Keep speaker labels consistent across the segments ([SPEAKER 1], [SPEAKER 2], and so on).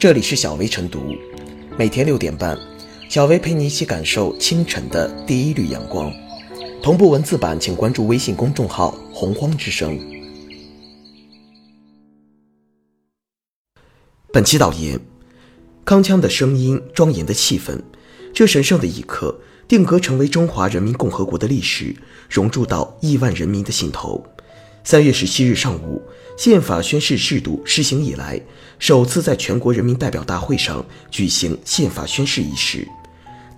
[SPEAKER 1] 这里是小薇晨读，每天六点半，小薇陪你一起感受清晨的第一缕阳光。同步文字版，请关注微信公众号“洪荒之声”。本期导言：铿锵的声音，庄严的气氛，这神圣的一刻，定格成为中华人民共和国的历史，融入到亿万人民的心头。三月十七日上午，宪法宣誓制度施行以来，首次在全国人民代表大会上举行宪法宣誓仪式。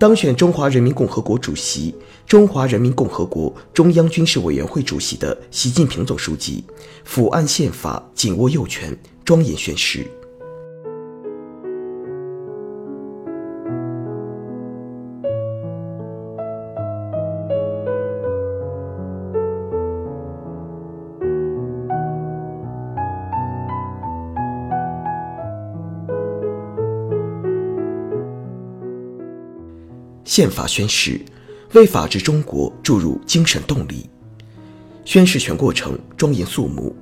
[SPEAKER 1] 当选中华人民共和国主席、中华人民共和国中央军事委员会主席的习近平总书记，俯按宪法，紧握右拳，庄严宣誓。宪法宣誓，为法治中国注入精神动力。宣誓全过程庄严肃穆，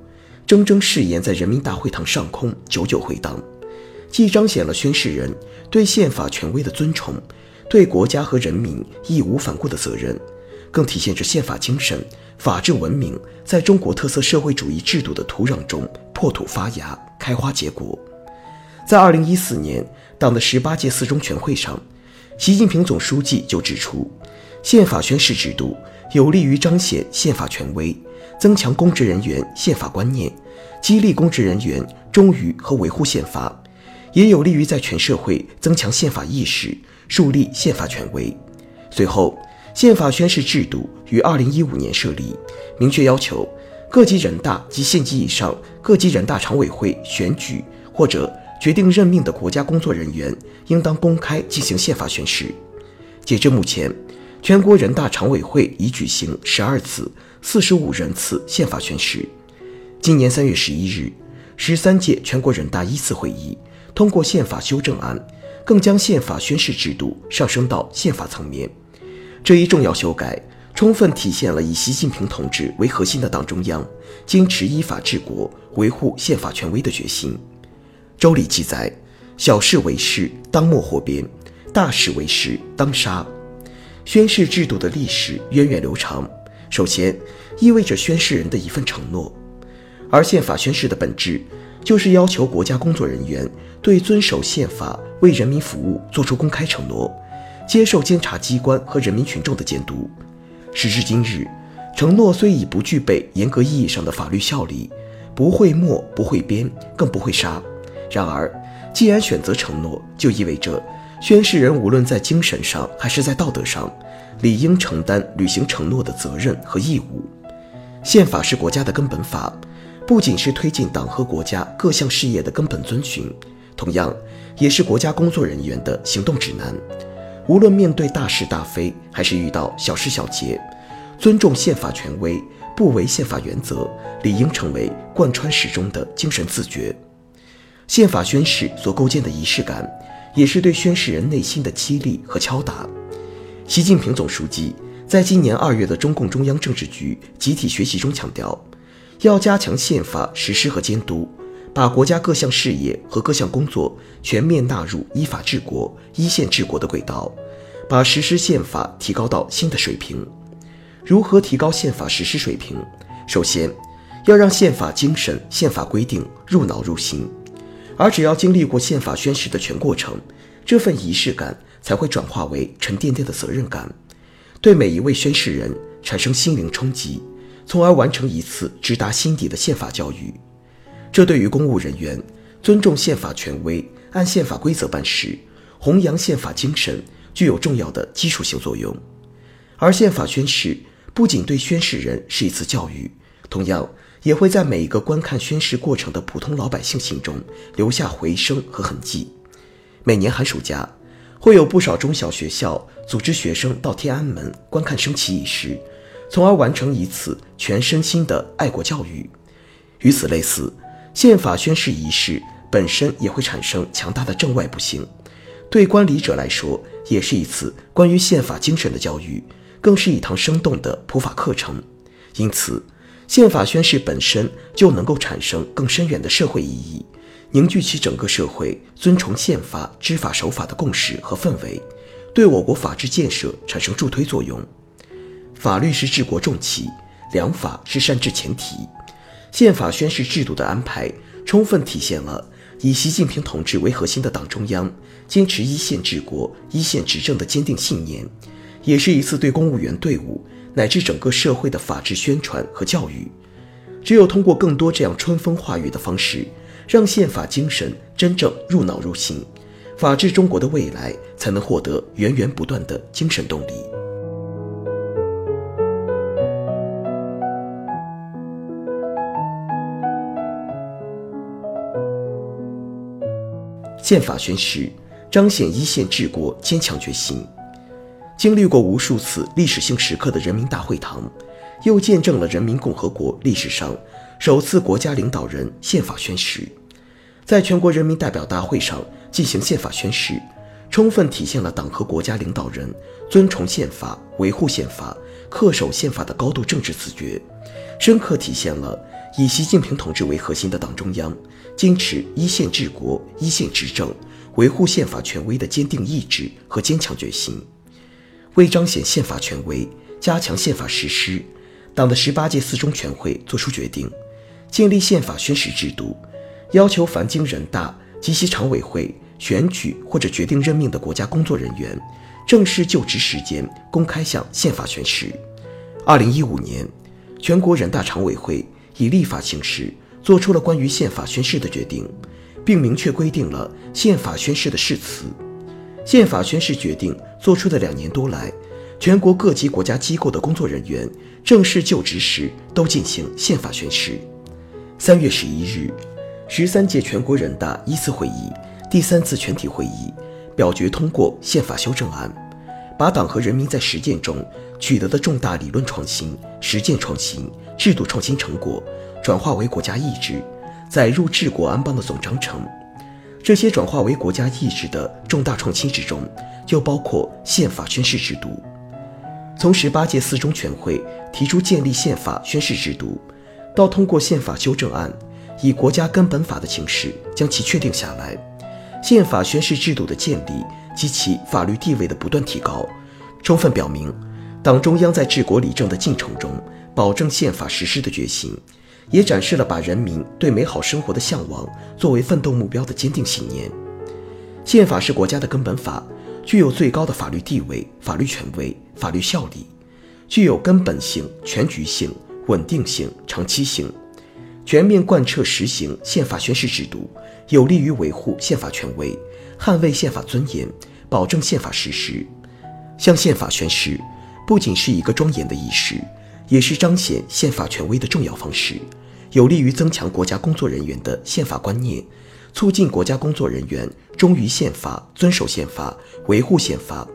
[SPEAKER 1] 铮铮誓言在人民大会堂上空久久回荡，既彰显了宣誓人对宪法权威的尊崇，对国家和人民义无反顾的责任，更体现着宪法精神、法治文明在中国特色社会主义制度的土壤中破土发芽、开花结果。在二零一四年党的十八届四中全会上。习近平总书记就指出，宪法宣誓制度有利于彰显宪法权威，增强公职人员宪法观念，激励公职人员忠于和维护宪法，也有利于在全社会增强宪法意识，树立宪法权威。随后，宪法宣誓制度于二零一五年设立，明确要求各级人大及县级以上各级人大常委会选举或者。决定任命的国家工作人员应当公开进行宪法宣誓。截至目前，全国人大常委会已举行十二次、四十五人次宪法宣誓。今年三月十一日，十三届全国人大一次会议通过宪法修正案，更将宪法宣誓制度上升到宪法层面。这一重要修改，充分体现了以习近平同志为核心的党中央坚持依法治国、维护宪法权威的决心。周礼记载：“小事为事，当漠或边；大事为事，当杀。”宣誓制度的历史源远流长，首先意味着宣誓人的一份承诺。而宪法宣誓的本质，就是要求国家工作人员对遵守宪法、为人民服务作出公开承诺，接受监察机关和人民群众的监督。时至今日，承诺虽已不具备严格意义上的法律效力，不会墨，不会编，更不会杀。然而，既然选择承诺，就意味着宣誓人无论在精神上还是在道德上，理应承担履行承诺的责任和义务。宪法是国家的根本法，不仅是推进党和国家各项事业的根本遵循，同样也是国家工作人员的行动指南。无论面对大是大非，还是遇到小事小节，尊重宪法权威，不违宪法原则，理应成为贯穿始终的精神自觉。宪法宣誓所构建的仪式感，也是对宣誓人内心的激励和敲打。习近平总书记在今年二月的中共中央政治局集体学习中强调，要加强宪法实施和监督，把国家各项事业和各项工作全面纳入依法治国、依宪治国的轨道，把实施宪法提高到新的水平。如何提高宪法实施水平？首先，要让宪法精神、宪法规定入脑入心。而只要经历过宪法宣誓的全过程，这份仪式感才会转化为沉甸甸的责任感，对每一位宣誓人产生心灵冲击，从而完成一次直达心底的宪法教育。这对于公务人员尊重宪法权威、按宪法规则办事、弘扬宪法精神，具有重要的基础性作用。而宪法宣誓不仅对宣誓人是一次教育，同样。也会在每一个观看宣誓过程的普通老百姓心中留下回声和痕迹。每年寒暑假，会有不少中小学校组织学生到天安门观看升旗仪式，从而完成一次全身心的爱国教育。与此类似，宪法宣誓仪式本身也会产生强大的正外部性，对观礼者来说，也是一次关于宪法精神的教育，更是一堂生动的普法课程。因此。宪法宣誓本身就能够产生更深远的社会意义，凝聚起整个社会尊崇宪法、知法守法的共识和氛围，对我国法治建设产生助推作用。法律是治国重器，良法是善治前提。宪法宣誓制度的安排，充分体现了以习近平同志为核心的党中央坚持一线治国、一线执政的坚定信念，也是一次对公务员队伍乃至整个社会的法治宣传和教育。只有通过更多这样春风化雨的方式，让宪法精神真正入脑入心，法治中国的未来才能获得源源不断的精神动力。宪法宣誓，彰显一线治国坚强决心。经历过无数次历史性时刻的人民大会堂。又见证了人民共和国历史上首次国家领导人宪法宣誓，在全国人民代表大会上进行宪法宣誓，充分体现了党和国家领导人尊崇宪法、维护宪法、恪守宪法的高度政治自觉，深刻体现了以习近平同志为核心的党中央坚持一线治国、一线执政、维护宪法权威的坚定意志和坚强决心。为彰显宪法权威，加强宪法实施。党的十八届四中全会作出决定，建立宪法宣誓制度，要求凡经人大及其常委会选举或者决定任命的国家工作人员，正式就职时间公开向宪法宣誓。二零一五年，全国人大常委会以立法形式作出了关于宪法宣誓的决定，并明确规定了宪法宣誓的誓词。宪法宣誓决定作出的两年多来。全国各级国家机构的工作人员正式就职时都进行宪法宣誓。三月十一日，十三届全国人大一次会议第三次全体会议表决通过宪法修正案，把党和人民在实践中取得的重大理论创新、实践创新、制度创新成果转化为国家意志，载入治国安邦的总章程。这些转化为国家意志的重大创新之中，就包括宪法宣誓制度。从十八届四中全会提出建立宪法宣誓制度，到通过宪法修正案，以国家根本法的形式将其确定下来，宪法宣誓制度的建立及其法律地位的不断提高，充分表明党中央在治国理政的进程中保证宪法实施的决心，也展示了把人民对美好生活的向往作为奋斗目标的坚定信念。宪法是国家的根本法。具有最高的法律地位、法律权威、法律效力，具有根本性、全局性、稳定性、长期性。全面贯彻实行宪法宣誓制度，有利于维护宪法权威，捍卫宪法尊严，保证宪法实施。向宪法宣誓，不仅是一个庄严的仪式，也是彰显宪法权威的重要方式，有利于增强国家工作人员的宪法观念。促进国家工作人员忠于宪法、遵守宪法、维护宪法，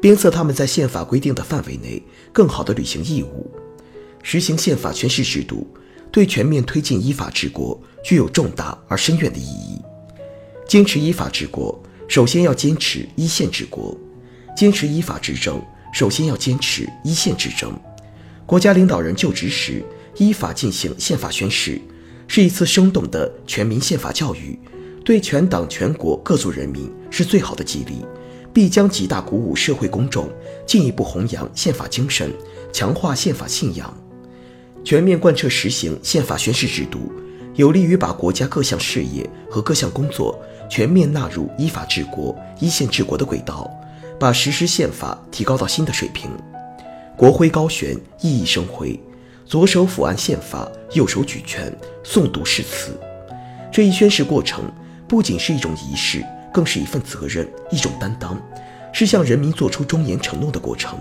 [SPEAKER 1] 鞭策他们在宪法规定的范围内更好地履行义务。实行宪法宣誓制度，对全面推进依法治国具有重大而深远的意义。坚持依法治国，首先要坚持一线治国；坚持依法执政，首先要坚持一线执政。国家领导人就职时依法进行宪法宣誓，是一次生动的全民宪法教育。对全党全国各族人民是最好的激励，必将极大鼓舞社会公众进一步弘扬宪法精神，强化宪法信仰。全面贯彻实行宪法宣誓制度，有利于把国家各项事业和各项工作全面纳入依法治国、一线治国的轨道，把实施宪法提高到新的水平。国徽高悬，熠熠生辉，左手抚按宪法，右手举拳诵读誓词，这一宣誓过程。不仅是一种仪式，更是一份责任，一种担当，是向人民做出庄严承诺的过程。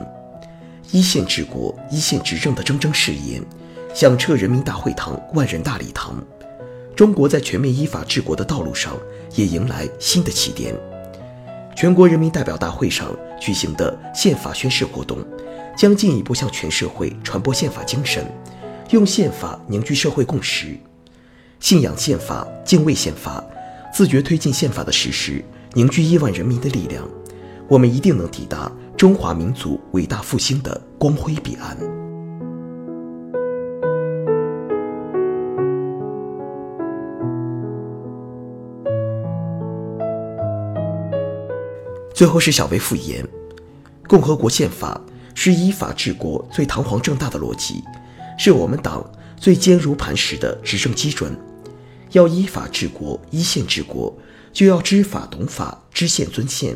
[SPEAKER 1] 一线治国、一线执政的铮铮誓言，响彻人民大会堂万人大礼堂。中国在全面依法治国的道路上，也迎来新的起点。全国人民代表大会上举行的宪法宣誓活动，将进一步向全社会传播宪法精神用宪法凝聚社会共识。信仰宪法敬畏宪法自觉推进宪法的实施凝聚亿万人民的力量我们一定能抵达中华民族伟大复兴的光辉彼岸。最后是小维附言共和国宪法是依法治国最堂皇正大的逻辑，是我们党最坚如磐石的执政基准。要依法治国、依宪治国，就要知法懂法、知宪尊宪。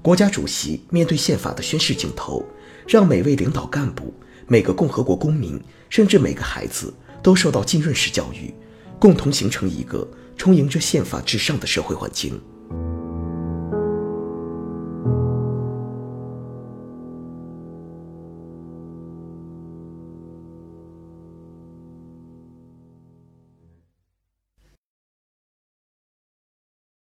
[SPEAKER 1] 国家主席面对宪法的宣誓镜头，让每位领导干部、每个共和国公民，甚至每个孩子都受到浸润式教育，共同形成一个充盈着宪法至上的社会环境。